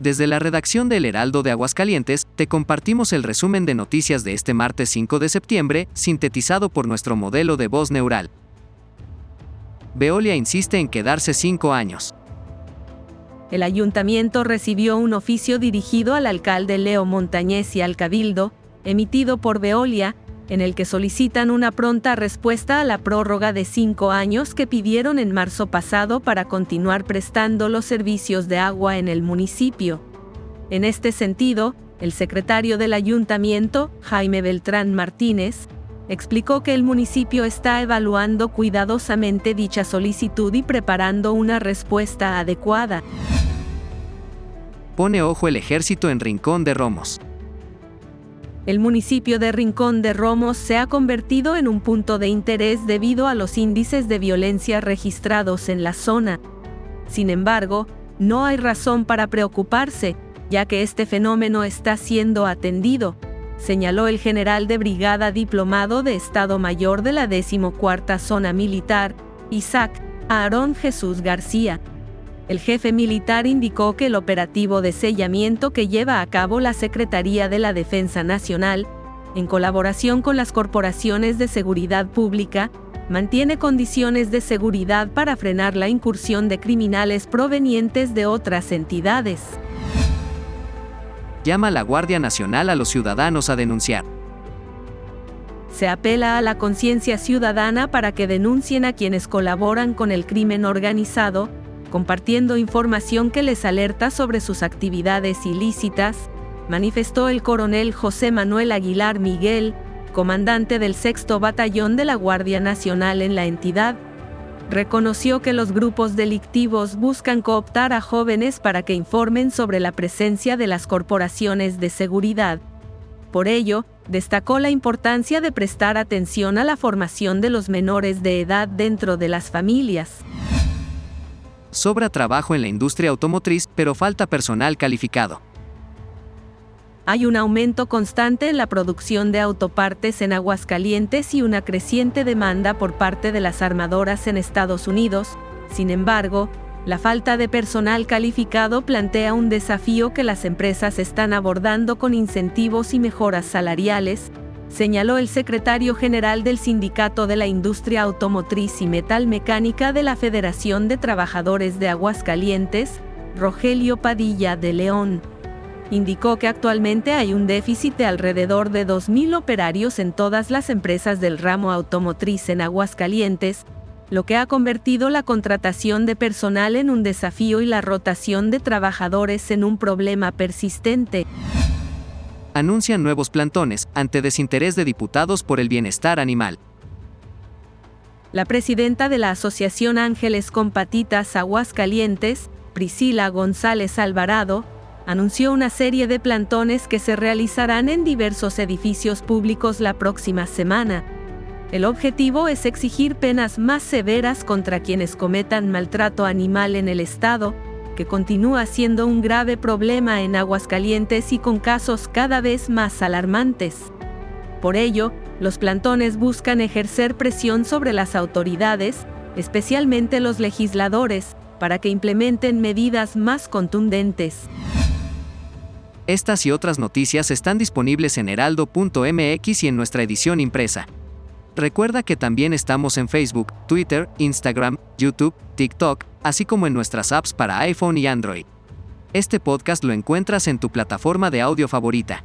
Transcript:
Desde la redacción del Heraldo de Aguascalientes, te compartimos el resumen de noticias de este martes 5 de septiembre, sintetizado por nuestro modelo de voz neural. Veolia insiste en quedarse cinco años. El ayuntamiento recibió un oficio dirigido al alcalde Leo Montañez y al cabildo, emitido por Veolia, en el que solicitan una pronta respuesta a la prórroga de cinco años que pidieron en marzo pasado para continuar prestando los servicios de agua en el municipio. En este sentido, el secretario del ayuntamiento, Jaime Beltrán Martínez, explicó que el municipio está evaluando cuidadosamente dicha solicitud y preparando una respuesta adecuada. Pone ojo el ejército en Rincón de Romos el municipio de Rincón de Romos se ha convertido en un punto de interés debido a los índices de violencia registrados en la zona. Sin embargo, no hay razón para preocuparse, ya que este fenómeno está siendo atendido, señaló el general de brigada diplomado de Estado Mayor de la 14 Zona Militar, Isaac Aarón Jesús García. El jefe militar indicó que el operativo de sellamiento que lleva a cabo la Secretaría de la Defensa Nacional, en colaboración con las corporaciones de seguridad pública, mantiene condiciones de seguridad para frenar la incursión de criminales provenientes de otras entidades. Llama la Guardia Nacional a los ciudadanos a denunciar. Se apela a la conciencia ciudadana para que denuncien a quienes colaboran con el crimen organizado, compartiendo información que les alerta sobre sus actividades ilícitas, manifestó el coronel José Manuel Aguilar Miguel, comandante del sexto batallón de la Guardia Nacional en la entidad. Reconoció que los grupos delictivos buscan cooptar a jóvenes para que informen sobre la presencia de las corporaciones de seguridad. Por ello, destacó la importancia de prestar atención a la formación de los menores de edad dentro de las familias. Sobra trabajo en la industria automotriz, pero falta personal calificado. Hay un aumento constante en la producción de autopartes en Aguascalientes y una creciente demanda por parte de las armadoras en Estados Unidos. Sin embargo, la falta de personal calificado plantea un desafío que las empresas están abordando con incentivos y mejoras salariales, señaló el secretario general del Sindicato de la Industria Automotriz y Metal Mecánica de la Federación de Trabajadores de Aguascalientes, Rogelio Padilla de León. Indicó que actualmente hay un déficit de alrededor de 2.000 operarios en todas las empresas del ramo automotriz en Aguascalientes, lo que ha convertido la contratación de personal en un desafío y la rotación de trabajadores en un problema persistente anuncian nuevos plantones ante desinterés de diputados por el bienestar animal. La presidenta de la Asociación Ángeles con Patitas Aguascalientes, Priscila González Alvarado, anunció una serie de plantones que se realizarán en diversos edificios públicos la próxima semana. El objetivo es exigir penas más severas contra quienes cometan maltrato animal en el Estado, que continúa siendo un grave problema en Aguascalientes y con casos cada vez más alarmantes. Por ello, los plantones buscan ejercer presión sobre las autoridades, especialmente los legisladores, para que implementen medidas más contundentes. Estas y otras noticias están disponibles en heraldo.mx y en nuestra edición impresa. Recuerda que también estamos en Facebook, Twitter, Instagram, YouTube, TikTok, así como en nuestras apps para iPhone y Android. Este podcast lo encuentras en tu plataforma de audio favorita.